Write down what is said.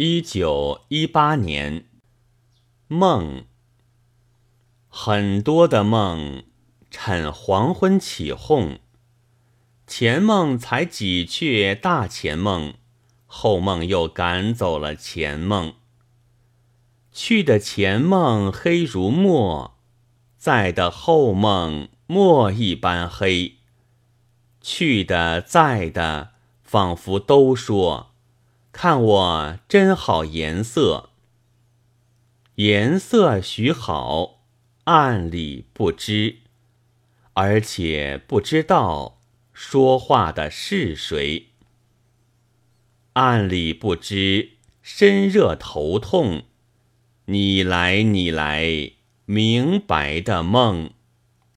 一九一八年，梦，很多的梦，趁黄昏起哄。前梦才几却大前梦，后梦又赶走了前梦。去的前梦黑如墨，在的后梦墨一般黑。去的在的，仿佛都说：“看我真好颜色，颜色许好，暗里不知，而且不知道说话的是谁。暗里不知，身热头痛，你来你来，明白的梦。”